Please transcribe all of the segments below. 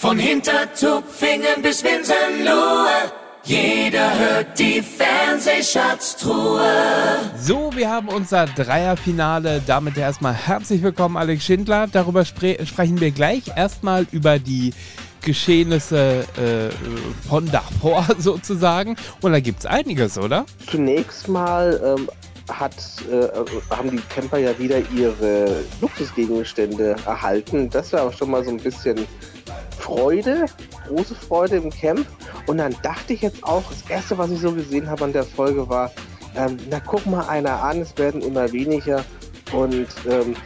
Von Hintertupfingen bis Winsenlohe, jeder hört die Fernsehschatztruhe. So, wir haben unser Dreierfinale. Damit erstmal herzlich willkommen, Alex Schindler. Darüber spre sprechen wir gleich. Erstmal über die Geschehnisse äh, von davor sozusagen. Und da gibt es einiges, oder? Zunächst mal ähm, hat, äh, haben die Camper ja wieder ihre Luxusgegenstände erhalten. Das war auch schon mal so ein bisschen Freude, große Freude im Camp. Und dann dachte ich jetzt auch, das erste, was ich so gesehen habe an der Folge war, ähm, na guck mal einer an, es werden immer weniger. Und ähm,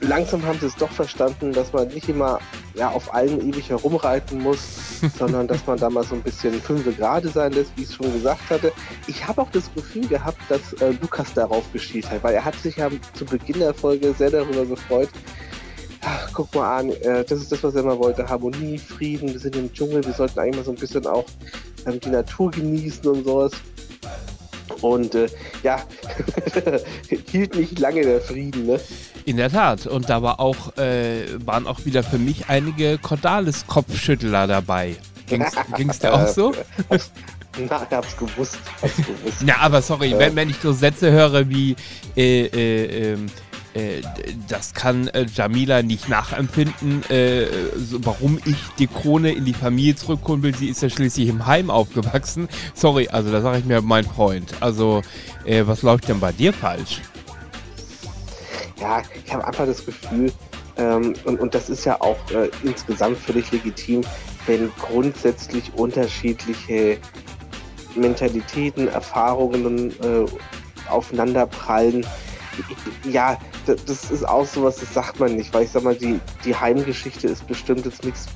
langsam haben sie es doch verstanden, dass man nicht immer ja, auf allen ewig herumreiten muss, sondern dass man da mal so ein bisschen fünfe gerade sein lässt, wie ich es schon gesagt hatte. Ich habe auch das Gefühl gehabt, dass äh, Lukas darauf geschielt hat, weil er hat sich ja zu Beginn der Folge sehr darüber gefreut. Ach, guck mal an, äh, das ist das, was er immer wollte. Harmonie, Frieden, wir sind im Dschungel, wir sollten eigentlich mal so ein bisschen auch ähm, die Natur genießen und sowas. Und äh, ja, hielt nicht lange der Frieden, ne? In der Tat. Und da war auch, äh, waren auch wieder für mich einige Cordalis-Kopfschüttler dabei. Ging es dir auch so? Na, ich hab's gewusst. Hab's gewusst. Na, aber sorry, wenn, wenn ich so Sätze höre wie, äh, äh, äh, das kann äh, Jamila nicht nachempfinden, äh, warum ich die Krone in die Familie zurückholen will. Sie ist ja schließlich im Heim aufgewachsen. Sorry, also da sage ich mir, mein Freund. Also, äh, was läuft denn bei dir falsch? Ja, ich habe einfach das Gefühl, ähm, und, und das ist ja auch äh, insgesamt völlig legitim, wenn grundsätzlich unterschiedliche Mentalitäten, Erfahrungen äh, aufeinanderprallen. Ja, das, das ist auch sowas, das sagt man nicht, weil ich sag mal, die, die Heimgeschichte ist bestimmt jetzt nichts,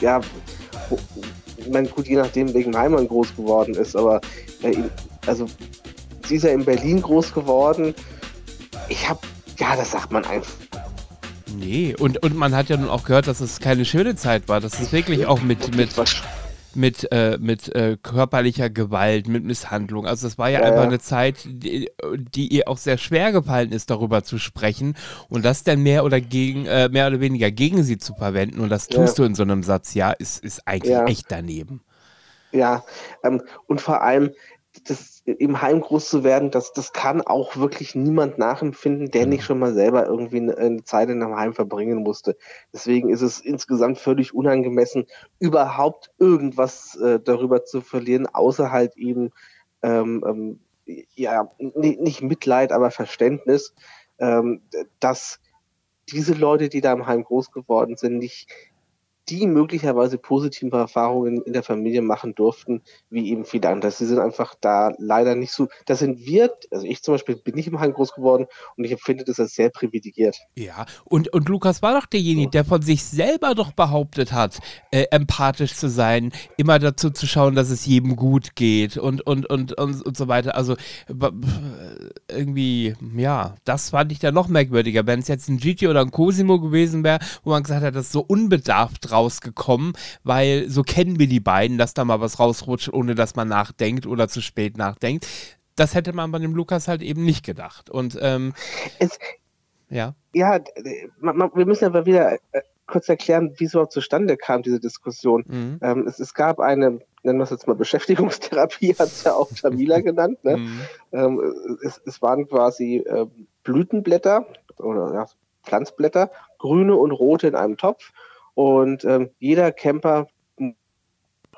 ja, ich meine, gut, je nachdem, wegen Heim man groß geworden ist, aber äh, also sie ist ja in Berlin groß geworden. Ich habe, ja, das sagt man einfach. Nee, und, und man hat ja nun auch gehört, dass es keine schöne Zeit war. Dass es wirklich auch mit, mit, mit, äh, mit äh, körperlicher Gewalt, mit Misshandlung. Also das war ja, Ja, einfach ja. eine Zeit, die, die ihr auch sehr schwer gefallen ist, darüber zu sprechen und das dann mehr oder gegen, äh, mehr oder weniger gegen sie zu verwenden. Und das Ja. tust du in so einem Satz, ja, ist, ist eigentlich Ja. echt daneben. Ja, ähm, und vor allem, das, im Heim groß zu werden, das, das kann auch wirklich niemand nachempfinden, der nicht schon mal selber irgendwie eine, eine Zeit in einem Heim verbringen musste. Deswegen ist es insgesamt völlig unangemessen, überhaupt irgendwas äh, darüber zu verlieren, außer halt eben, ähm, ähm, ja, ni- nicht Mitleid, aber Verständnis, ähm, dass diese Leute, die da im Heim groß geworden sind, nicht die möglicherweise positive Erfahrungen in der Familie machen durften, wie eben viele andere. Sie sind einfach da leider nicht so, da sind wir, also ich zum Beispiel bin nicht im Heim groß geworden und ich empfinde das als sehr privilegiert. Ja, und, und Lukas war doch derjenige, der von sich selber doch behauptet hat, äh, empathisch zu sein, immer dazu zu schauen, dass es jedem gut geht und, und, und, und, und so weiter. Also b- irgendwie, ja, das fand ich dann noch merkwürdiger. Wenn es jetzt ein Gigi oder ein Cosimo gewesen wäre, wo man gesagt hat, das ist so unbedarft rausgekommen, weil so kennen wir die beiden, dass da mal was rausrutscht, ohne dass man nachdenkt oder zu spät nachdenkt. Das hätte man bei dem Lukas halt eben nicht gedacht. Und ähm, Es, ja. ja, wir müssen aber wieder äh, kurz erklären, wie es überhaupt zustande kam, diese Diskussion. Mhm. Ähm, es, es gab eine, nennen wir es jetzt mal Beschäftigungstherapie, hat es ja auch Jamila genannt. Ne? Mhm. Ähm, es, es waren quasi äh, Blütenblätter oder ja, Pflanzblätter, grüne und rote in einem Topf. Und ähm, jeder Camper,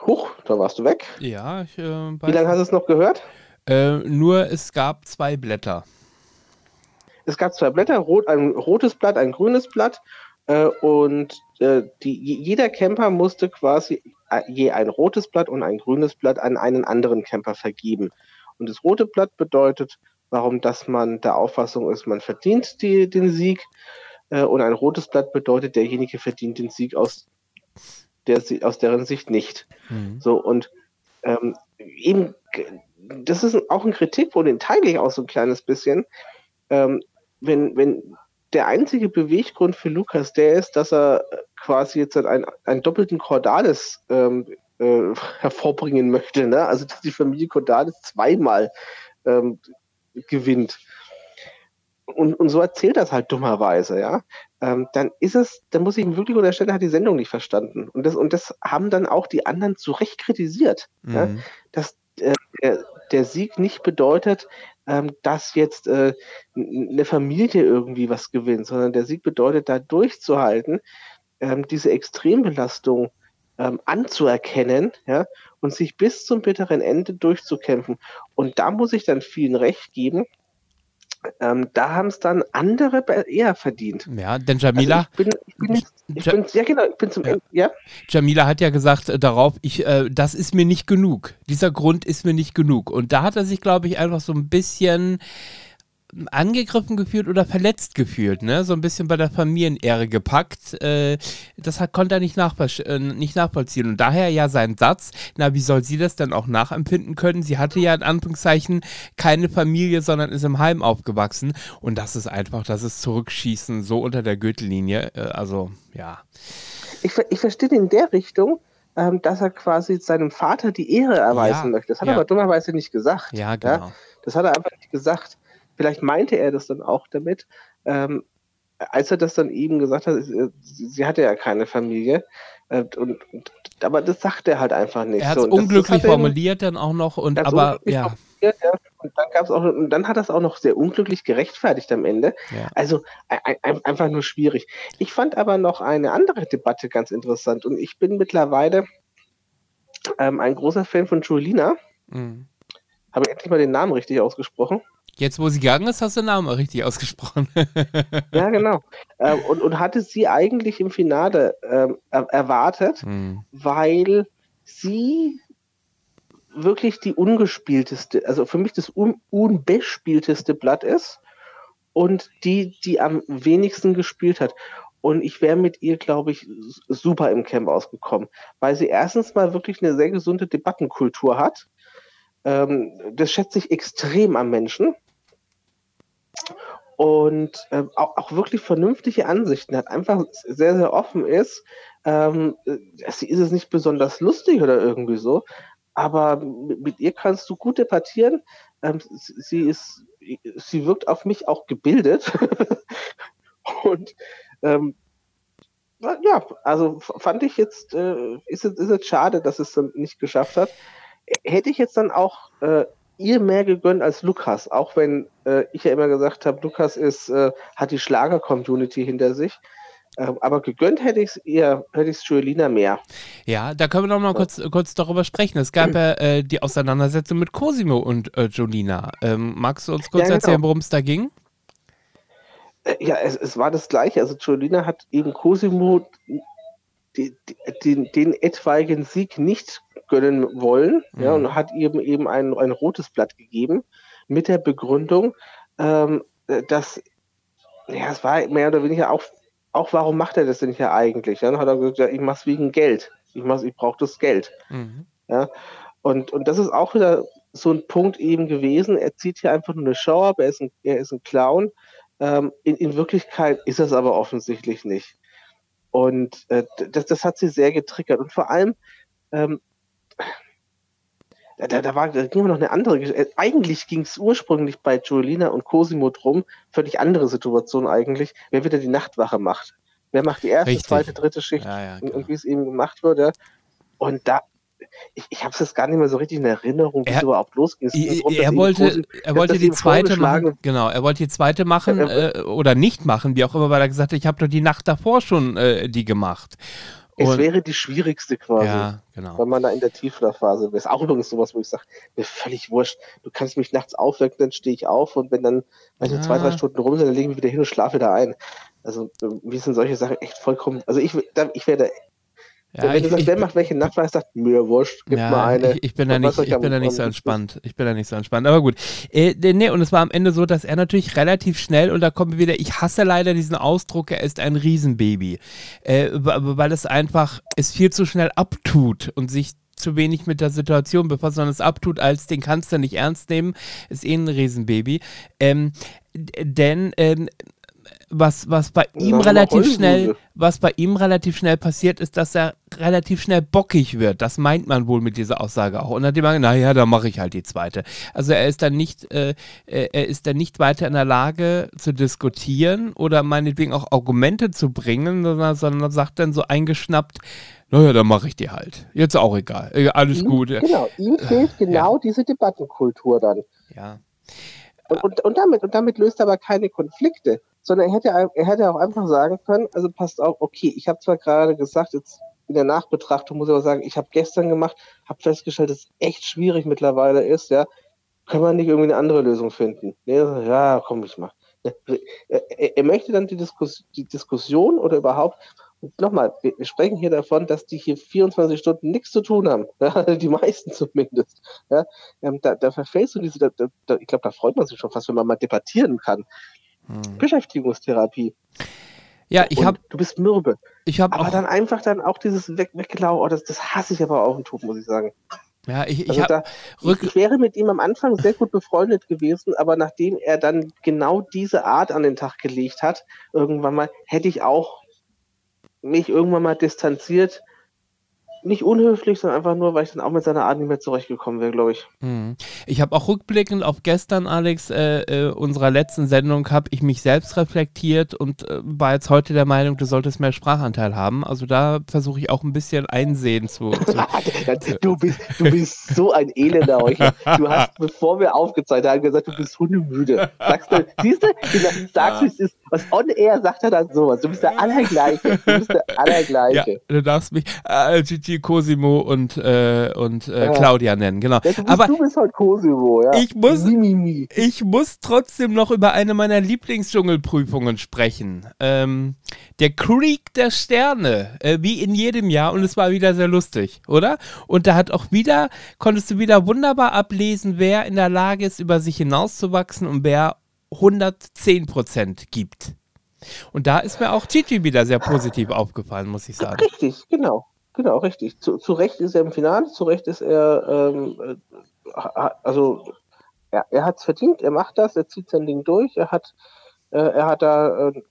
huch, da warst du weg. Ja, ich, äh, Wie lange hast du es noch gehört? äh, nur es gab zwei Blätter. Es gab zwei Blätter, rot, ein rotes Blatt, ein grünes Blatt. Äh, und äh, die, je- jeder Camper musste quasi äh, je ein rotes Blatt und ein grünes Blatt an einen anderen Camper vergeben. Und das rote Blatt bedeutet, warum dass man der Auffassung ist, man verdient die, den Sieg. Äh, und ein rotes Blatt bedeutet, derjenige verdient den Sieg aus, der, aus deren Sicht nicht. Mhm. So, und ähm, eben, das ist auch ein Kritikpunkt, den teile ich auch so ein kleines bisschen. Ähm, wenn, wenn der einzige Beweggrund für Lukas der ist, dass er quasi jetzt einen, einen doppelten Cordalis ähm, äh, hervorbringen möchte, ne? also dass die Familie Cordalis zweimal ähm, gewinnt. Und, und so erzählt das halt dummerweise, ja. ähm, dann ist es, dann muss ich ihm wirklich unterstellen, er hat die Sendung nicht verstanden. Und das, und das haben dann auch die anderen zu Recht kritisiert. Mhm. Ja? Dass äh, der, der, Sieg nicht bedeutet, ähm, dass jetzt äh, eine Familie irgendwie was gewinnt, sondern der Sieg bedeutet, da durchzuhalten, ähm, diese Extrembelastung ähm, anzuerkennen ja, und sich bis zum bitteren Ende durchzukämpfen. Und da muss ich dann vielen recht geben, ähm, da haben es dann andere eher verdient. Ja, denn Jamila. Also ich bin, ich bin, ich bin, ja, genau, ich bin zum. Ja. ja. Jamila hat ja gesagt äh, darauf, ich, äh, das ist mir nicht genug. Dieser Grund ist mir nicht genug. Und da hat er sich, glaube ich, einfach so ein bisschen angegriffen gefühlt oder verletzt gefühlt, ne? So ein bisschen bei der Familienehre gepackt. Äh, das hat, konnte er nicht, äh, nicht nachvollziehen. Und daher ja sein Satz, na, wie soll sie das denn auch nachempfinden können? Sie hatte ja in Anführungszeichen keine Familie, sondern ist im Heim aufgewachsen. Und das ist einfach, das ist Zurückschießen so unter der Gürtellinie. Äh, also, ja. Ich, ich verstehe in der Richtung, ähm, dass er quasi seinem Vater die Ehre erweisen ja, möchte. Das hat ja. er aber dummerweise nicht gesagt. Ja, genau. Ja? Das hat er einfach nicht gesagt. Vielleicht meinte er das dann auch damit, ähm, als er das dann eben gesagt hat, sie, sie hatte ja keine Familie. Äh, und, und, aber das sagt er halt einfach nicht. Er hat es so, unglücklich das, das formuliert dann auch noch und aber ja. ja. Und dann gab's auch und dann hat er es auch noch sehr unglücklich gerechtfertigt am Ende. Ja. Also ein, ein, einfach nur schwierig. Ich fand aber noch eine andere Debatte ganz interessant und ich bin mittlerweile ähm, ein großer Fan von Julina. Mhm. Habe endlich mal den Namen richtig ausgesprochen. Jetzt, wo sie gegangen ist, hast du den Namen richtig ausgesprochen. ja, genau. Ähm, und, und hatte sie eigentlich im Finale ähm, erwartet, hm. weil sie wirklich die ungespielteste, also für mich das un unbespielteste Blatt ist und die, die am wenigsten gespielt hat. Und ich wäre mit ihr, glaube ich, super im Camp ausgekommen, weil sie erstens mal wirklich eine sehr gesunde Debattenkultur hat. Ähm, das schätze ich extrem am Menschen und äh, auch, auch, wirklich vernünftige Ansichten hat, einfach sehr, sehr offen ist. Ähm, sie ist es nicht besonders lustig oder irgendwie so, aber mit, mit ihr kannst du gut debattieren. Ähm, sie ist, sie wirkt auf mich auch gebildet. und ähm, ja, also fand ich jetzt, äh, ist, es, ist es schade, dass es dann nicht geschafft hat. Hätte ich jetzt dann auch äh, ihr mehr gegönnt als Lukas, auch wenn äh, ich ja immer gesagt habe, Lukas ist, äh, hat die Schlager-Community hinter sich. Ähm, aber gegönnt hätte ich es eher, hätte ich es Joelina mehr. Ja, da können wir noch mal kurz, kurz darüber sprechen. Es gab ja äh, die Auseinandersetzung mit Cosimo und äh, Jolina. Ähm, magst du uns kurz ja, genau. erzählen, worum es da ging? Äh, ja, es, es, war das Gleiche. Also Jolina hat eben Cosimo die, die, den, etwaigen Sieg nicht gönnen wollen mhm. ja, und hat ihm eben ein, ein rotes Blatt gegeben mit der Begründung, ähm, dass, ja, es war mehr oder weniger auch, auch warum macht er das denn hier eigentlich? Dann hat er gesagt, ja, ich mach's wegen Geld. Ich, mach's, ich brauche das Geld. Mhm. Ja? Und, und das ist auch wieder so ein Punkt eben gewesen. Er zieht hier einfach nur eine Show ab, er ist ein, er ist ein Clown. Ähm, in, in Wirklichkeit ist es aber offensichtlich nicht. Und äh, das, das hat sie sehr getriggert. Und vor allem, ähm, da, da, war, da ging noch eine andere Geschichte. Äh, eigentlich ging es ursprünglich bei Julina und Cosimo drum, völlig andere Situation eigentlich, wer wieder die Nachtwache macht. Wer macht die erste, Richtig. zweite, dritte Schicht ja, ja, und, und wie es eben gemacht wurde. Und da, ich, ich habe es jetzt gar nicht mehr so richtig in Erinnerung, wie es überhaupt losging. Er, er wollte, er wollte die zweite machen. Genau, er wollte die zweite machen äh, oder nicht machen, wie auch immer, weil er gesagt hat, ich habe doch die Nacht davor schon äh, die gemacht. Es und, wäre die schwierigste quasi. Ja, genau. Wenn man da in der Tiefschlafphase wäre. Ist auch übrigens sowas, wo ich sage, mir völlig wurscht. Du kannst mich nachts aufwecken, dann stehe ich auf und wenn dann, wenn ja. zwei, drei Stunden rum sind, dann lege ich mich wieder hin und schlafe da ein. Also, wie sind solche Sachen echt vollkommen, also ich, ich wäre ja, wenn ich, du sagst, wer macht welche Nachtwahl, sagt mir wurscht, gib ja, mal eine. Ich, ich bin, da nicht, ich bin da nicht so entspannt. Ich bin da nicht so entspannt. Aber gut. Äh, nee, und es war am Ende so, dass er natürlich relativ schnell, und da kommen wir wieder, ich hasse leider diesen Ausdruck, er ist ein Riesenbaby. Äh, weil es einfach es viel zu schnell abtut und sich zu wenig mit der Situation befasst, sondern es abtut, als den kannst du nicht ernst nehmen, ist eh ein Riesenbaby. Ähm, denn ähm, was, was bei ihm relativ schnell, was bei ihm relativ schnell passiert, ist, dass er relativ schnell bockig wird. Das meint man wohl mit dieser Aussage auch. Und dann hat die man, naja, dann mache ich halt die zweite. Also er ist dann nicht, äh, äh, er ist dann nicht weiter in der Lage zu diskutieren oder meinetwegen auch Argumente zu bringen, sondern, sondern sagt dann so eingeschnappt, naja, dann mache ich die halt. Jetzt auch egal. Alles ihm, gut. Genau, ihm fehlt genau ja. diese Debattenkultur dann. Ja. Und, und, und, damit, und damit löst er aber keine Konflikte, sondern er hätte, er hätte auch einfach sagen können, also passt auf, okay, ich habe zwar gerade gesagt, jetzt in der Nachbetrachtung muss ich aber sagen, ich habe gestern gemacht, habe festgestellt, dass es echt schwierig mittlerweile ist, ja, können wir nicht irgendwie eine andere Lösung finden? Ja, komm, ich mach. Er, er möchte dann die, Diskus die Diskussion oder überhaupt nochmal, wir, wir, sprechen hier davon, dass die hier 24 Stunden nichts zu tun haben. Ja, die meisten zumindest. Ja, ähm, da, da verfällst du diese, da, da, ich glaube, da freut man sich schon fast, wenn man mal debattieren kann. Hm. Beschäftigungstherapie. Ja, ich habe. Du bist mürbe. Ich habe Aber dann einfach dann auch dieses Weg, Weggelau, oh, das, das hasse ich aber auf den Tod, muss ich sagen. Ja, ich, ich, also hab, da, ich, ich, wäre mit ihm am Anfang sehr gut befreundet gewesen, aber nachdem er dann genau diese Art an den Tag gelegt hat, irgendwann mal, hätte ich auch mich irgendwann mal distanziert. Nicht unhöflich, sondern einfach nur, weil ich dann auch mit seiner Art nicht mehr zurechtgekommen wäre, glaube ich. Hm. Ich habe auch rückblickend auf gestern, Alex, äh, äh, unserer letzten Sendung, habe ich mich selbst reflektiert und äh, war jetzt heute der Meinung, du solltest mehr Sprachanteil haben. Also da versuche ich auch ein bisschen Einsehen zu. zu du, bist, du bist so ein elender Heuchler. Du hast, bevor wir aufgezeichnet haben, gesagt, du bist hundemüde. Sagst du, siehst du, sagst ja. wie es ist. Was on air sagt er dann sowas. Du bist der Allergleiche. Du bist der Allergleiche. Ja, du darfst mich äh, Gigi Cosimo und, äh, und äh, ja. Claudia nennen, genau. Bist, Aber du bist halt Cosimo, ja. Ich muss, ich muss trotzdem noch über eine meiner Lieblingsdschungelprüfungen sprechen. Ähm, der Creek der Sterne, äh, wie in jedem Jahr, und es war wieder sehr lustig, oder? Und da hat auch wieder, konntest du wieder wunderbar ablesen, wer in der Lage ist, über sich hinauszuwachsen und wer 110 Prozent gibt. Und da ist mir auch Gigi wieder sehr positiv aufgefallen, muss ich sagen. Richtig, genau. Genau, richtig. Zu, zu Recht ist er im Finale, zu Recht ist er, ähm, äh, also ja, er hat es verdient, er macht das, er zieht sein Ding durch, er hat, äh, er hat da äh,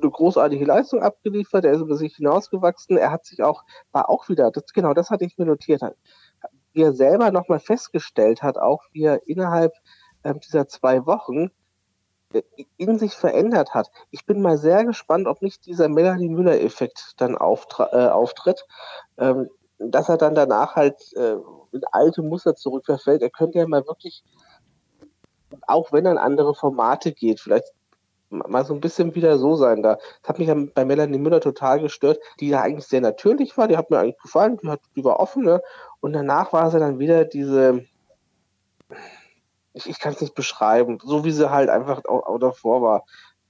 eine großartige Leistung abgeliefert, er ist über sich hinausgewachsen, er hat sich auch, war auch wieder, das, genau das hatte ich mir notiert, wie er selber nochmal festgestellt hat, auch wie er innerhalb äh, dieser zwei Wochen in sich verändert hat. Ich bin mal sehr gespannt, ob nicht dieser Melanie Müller-Effekt dann äh, auftritt, ähm, dass er dann danach halt äh, in alte Muster zurückverfällt. Er könnte ja mal wirklich, auch wenn er in andere Formate geht, vielleicht mal so ein bisschen wieder so sein. Da das hat mich bei Melanie Müller total gestört, die ja eigentlich sehr natürlich war, die hat mir eigentlich gefallen, die, hat, die war offen, ne? und danach war sie dann wieder diese ich, ich kann es nicht beschreiben, so wie sie halt einfach auch, auch davor war,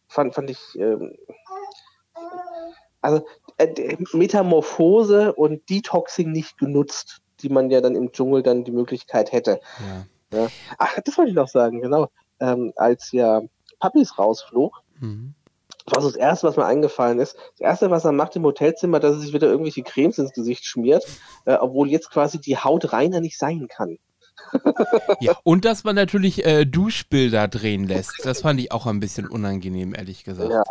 fand, fand ich, ähm, also äh, Metamorphose und Detoxing nicht genutzt, die man ja dann im Dschungel dann die Möglichkeit hätte. Ja. Ja. Ach, das wollte ich noch sagen, genau. Ähm, als ja Puppies rausflog, mhm. war so das Erste, was mir eingefallen ist. Das Erste, was er macht im Hotelzimmer, dass er sich wieder irgendwelche Cremes ins Gesicht schmiert, äh, obwohl jetzt quasi die Haut reiner nicht sein kann ja, und dass man natürlich äh, Duschbilder drehen lässt. Das fand ich auch ein bisschen unangenehm, ehrlich gesagt. Ja.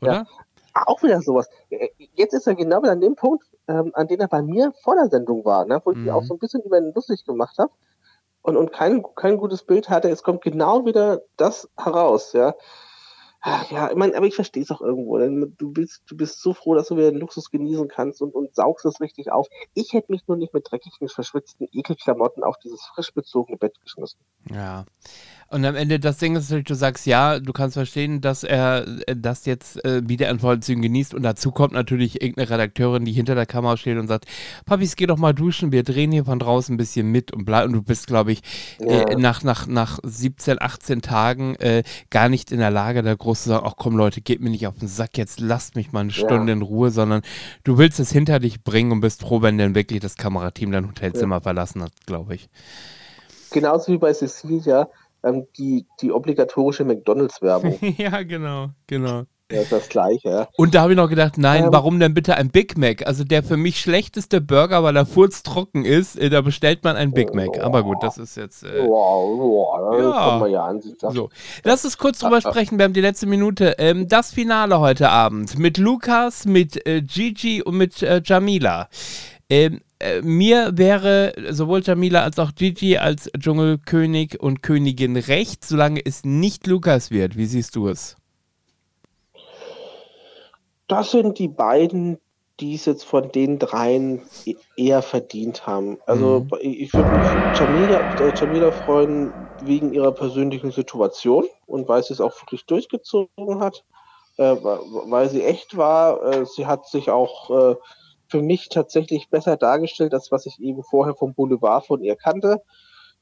Oder? Ja. Auch wieder sowas. Äh, jetzt ist er genau wieder an dem Punkt, ähm, an dem er bei mir vor der Sendung war, ne, wo ich mhm. auch so ein bisschen über ihn lustig gemacht habe und, und kein, kein gutes Bild hatte. Es kommt genau wieder das heraus, ja. Ja, ich meine, aber ich verstehe es auch irgendwo. Denn du bist, du bist so froh, dass du wieder den Luxus genießen kannst und, und saugst es richtig auf. Ich hätte mich nur nicht mit dreckigen, verschwitzten Ekelklamotten auf dieses frisch bezogene Bett geschmissen. Ja. Und am Ende das Ding ist natürlich, du sagst, ja, du kannst verstehen, dass er äh, das jetzt äh, wieder in vollen Zügen genießt. Und dazu kommt natürlich irgendeine Redakteurin, die hinter der Kamera steht und sagt, Papis, geh doch mal duschen, wir drehen hier von draußen ein bisschen mit und bleib. Und du bist, glaube ich, äh, ja. äh, nach, nach, nach 17, 18 Tagen äh, gar nicht in der Lage, da groß zu sagen, ach komm Leute, geht mir nicht auf den Sack, jetzt lasst mich mal eine Stunde ja. in Ruhe, sondern du willst es hinter dich bringen und bist froh, wenn dann wirklich das Kamerateam dein Hotelzimmer ja. verlassen hat, glaube ich. Genauso wie bei Cecilia ähm, die, die obligatorische McDonalds-Werbung. ja, genau, genau. Ja, ist das gleiche, ja. Und da habe ich noch gedacht, nein, ähm, warum denn bitte ein Big Mac? Also der für mich schlechteste Burger, weil er furztrocken ist, äh, da bestellt man ein Big Mac. Aber gut, das ist jetzt. Äh, wow, wow, ja, ja an. So. Lass uns kurz drüber sprechen, wir haben die letzte Minute. Ähm, das Finale heute Abend mit Lukas, mit äh, Gigi und mit äh, Jamila. Ähm, äh, mir wäre sowohl Jamila als auch Gigi als Dschungelkönig und Königin recht, solange es nicht Lukas wird. Wie siehst du es? Das sind die beiden, die es jetzt von den dreien e-, eher verdient haben. Also mhm. ich würde mich Jamila, äh, Jamila freuen wegen ihrer persönlichen Situation und weil sie es auch wirklich durchgezogen hat, äh, weil sie echt war. Äh, sie hat sich auch äh, für mich tatsächlich besser dargestellt, als was ich eben vorher vom Boulevard von ihr kannte.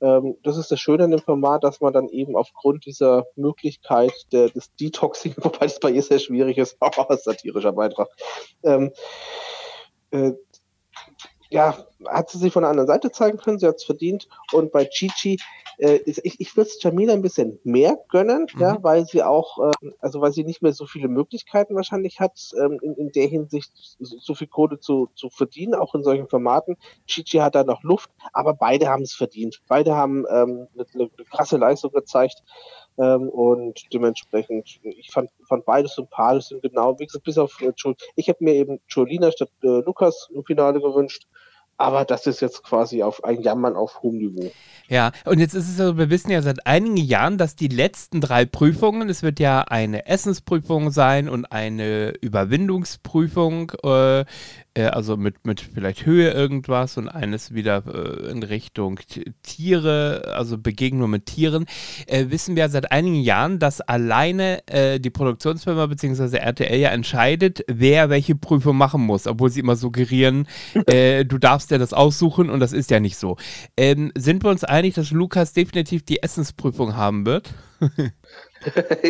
Ähm, das ist das Schöne an dem Format, dass man dann eben aufgrund dieser Möglichkeit der, des Detoxing, wobei das bei ihr sehr schwierig ist, auch satirischer Beitrag, ähm, äh, ja, hat sie sich von der anderen Seite zeigen können, sie hat es verdient. Und bei Chichi, äh, ich, ich würde es Jamila ein bisschen mehr gönnen, mhm. ja, weil sie auch, äh, also weil sie nicht mehr so viele Möglichkeiten wahrscheinlich hat, ähm, in, in der Hinsicht so, so viel Kohle zu, zu verdienen, auch in solchen Formaten. Chichi hat da noch Luft, aber beide haben es verdient. Beide haben ähm, eine, eine, krasse Leistung gezeigt. Ähm, und dementsprechend, ich fand, fand beides sympathisch und genau, wie gesagt, bis auf äh, Ich habe mir eben Jolina statt äh, Lukas im Finale gewünscht. Aber das ist jetzt quasi auf ein Jammern auf hohem Niveau. Ja, und jetzt ist es so, wir wissen ja seit einigen Jahren, dass die letzten drei Prüfungen, es wird ja eine Essensprüfung sein und eine Überwindungsprüfung, äh, also mit, mit vielleicht Höhe irgendwas und eines wieder äh, in Richtung Tiere, also Begegnung mit Tieren, äh, wissen wir seit einigen Jahren, dass alleine äh, die Produktionsfirma bzw. RTL ja entscheidet, wer welche Prüfung machen muss, obwohl sie immer suggerieren, äh, du darfst ja das aussuchen und das ist ja nicht so. Ähm, sind wir uns einig, dass Lukas definitiv die Essensprüfung haben wird?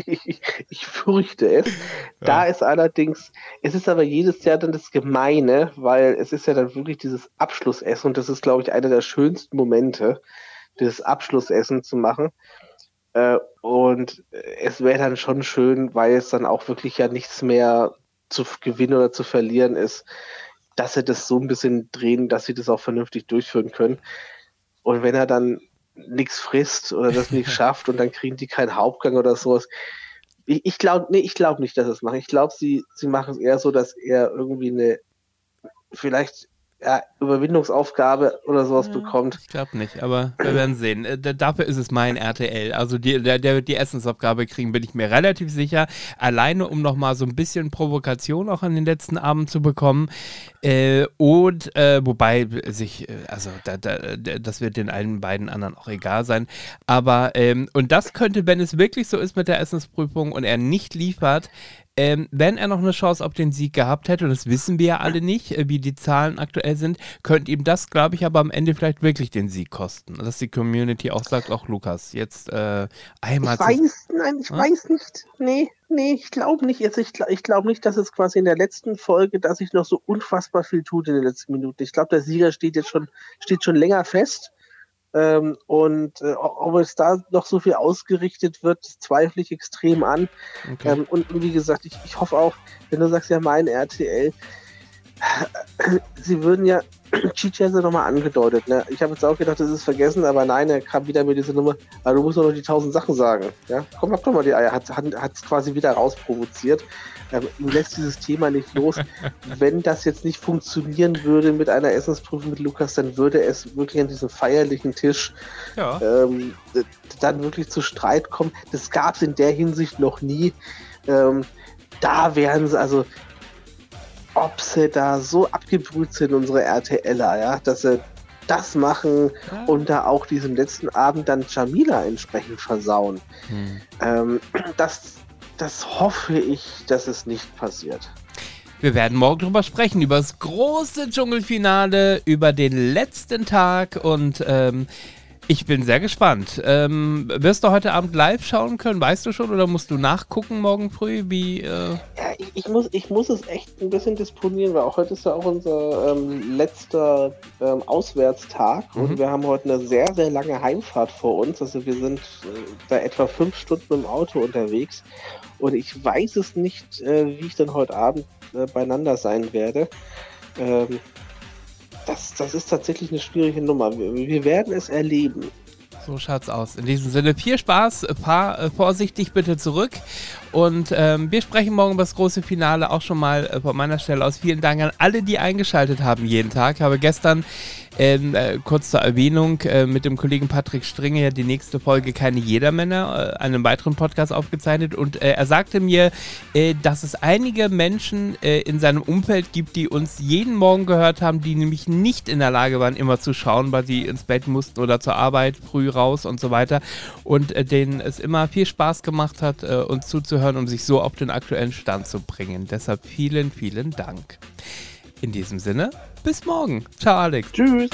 ich, ich, fürchte es. Ja. Da ist allerdings, es ist aber jedes Jahr dann das Gemeine, weil es ist ja dann wirklich dieses Abschlussessen und das ist, glaube ich, einer der schönsten Momente, dieses Abschlussessen zu machen. Äh, und es wäre dann schon schön, weil es dann auch wirklich ja nichts mehr zu gewinnen oder zu verlieren ist, dass sie das so ein bisschen drehen, dass sie das auch vernünftig durchführen können. Und wenn er dann nichts frisst oder das nicht schafft und dann kriegen die keinen Hauptgang oder sowas. Ich, ich glaube nee, ich glaub nicht, dass es machen. Ich glaube, sie, sie machen es eher so, dass er irgendwie eine vielleicht ja, Überwindungsaufgabe oder sowas ja, bekommt. Ich glaube nicht, aber wir werden sehen. Äh, dafür ist es mein RTL. Also die, der, der wird die Essensaufgabe kriegen, bin ich mir relativ sicher. Alleine, um nochmal so ein bisschen Provokation auch an den letzten Abend zu bekommen. Äh, und äh, wobei sich, äh, also da, da, das wird den einen beiden anderen auch egal sein. Aber, ähm, und das könnte, wenn es wirklich so ist mit der Essensprüfung und er nicht liefert, ähm, wenn er noch eine Chance auf den Sieg gehabt hätte, und das wissen wir ja alle nicht, äh, wie die Zahlen aktuell sind, könnte ihm das, glaube ich, aber am Ende vielleicht wirklich den Sieg kosten. Dass die Community auch sagt, auch Lukas, jetzt äh, einmal. Ich weiß, nein, ich hm? weiß nicht. Nee, nee, ich glaube nicht. Also ich, ich glaube nicht, dass es quasi in der letzten Folge, dass sich noch so unfassbar viel tut in den letzten Minuten. Ich glaube, der Sieger steht jetzt schon, steht schon länger fest. Ähm, und äh, ob es da noch so viel ausgerichtet wird, zweifle ich extrem an. Okay. Ähm, und, wie gesagt, ich, ich hoffe auch, wenn du sagst ja mein RTL, sie würden ja, es ja nochmal angedeutet, ne? Ich habe jetzt auch gedacht, das ist vergessen, aber nein, er kam wieder mit dieser Nummer, aber du musst doch noch die tausend Sachen sagen. Ja? Komm, hab doch mal die Eier, hat es quasi wieder rausprovoziert ähm, lässt dieses Thema nicht los. Wenn das jetzt nicht funktionieren würde mit einer Essensprüfung mit Lukas, dann würde es wirklich an diesem feierlichen Tisch ja. ähm, dann wirklich zu Streit kommen. Das gab es in der Hinsicht noch nie. Ähm, da wären sie, also ob sie da so abgebrüht sind, unsere RTLer, ja, dass sie das machen ja. und da auch diesen letzten Abend dann Jamila entsprechend versauen. Hm. Ähm, das, das hoffe ich, dass es nicht passiert. Wir werden morgen drüber sprechen, über das große Dschungelfinale, über den letzten Tag und ähm, ich bin sehr gespannt. Ähm, wirst du heute Abend live schauen können, weißt du schon, oder musst du nachgucken morgen früh? Wie, äh ja, ich, ich, muss, ich muss es echt ein bisschen disponieren, weil auch heute ist ja auch unser ähm, letzter ähm, Auswärtstag mhm. und wir haben heute eine sehr, sehr lange Heimfahrt vor uns. Also wir sind äh, da etwa fünf Stunden im Auto unterwegs und ich weiß es nicht, äh, wie ich dann heute Abend äh, beieinander sein werde. Ähm, das, das ist tatsächlich eine schwierige Nummer. Wir, wir werden es erleben. So schaut's aus. In diesem Sinne, viel Spaß, fahr äh, vorsichtig bitte zurück. Und ähm, wir sprechen morgen über das große Finale auch schon mal äh, von meiner Stelle aus. Vielen Dank an alle, die eingeschaltet haben jeden Tag. Ich habe gestern ähm, äh, kurz zur Erwähnung äh, mit dem Kollegen Patrick Stringe ja die nächste Folge Keine Jedermänner, äh, einen weiteren Podcast aufgezeichnet und äh, er sagte mir, äh, dass es einige Menschen äh, in seinem Umfeld gibt, die uns jeden Morgen gehört haben, die nämlich nicht in der Lage waren, immer zu schauen, weil sie ins Bett mussten oder zur Arbeit früh raus und so weiter und denen es immer viel Spaß gemacht hat, uns zuzuhören, um sich so auf den aktuellen Stand zu bringen. Deshalb vielen, vielen Dank. In diesem Sinne, bis morgen. Ciao, Alex. Tschüss.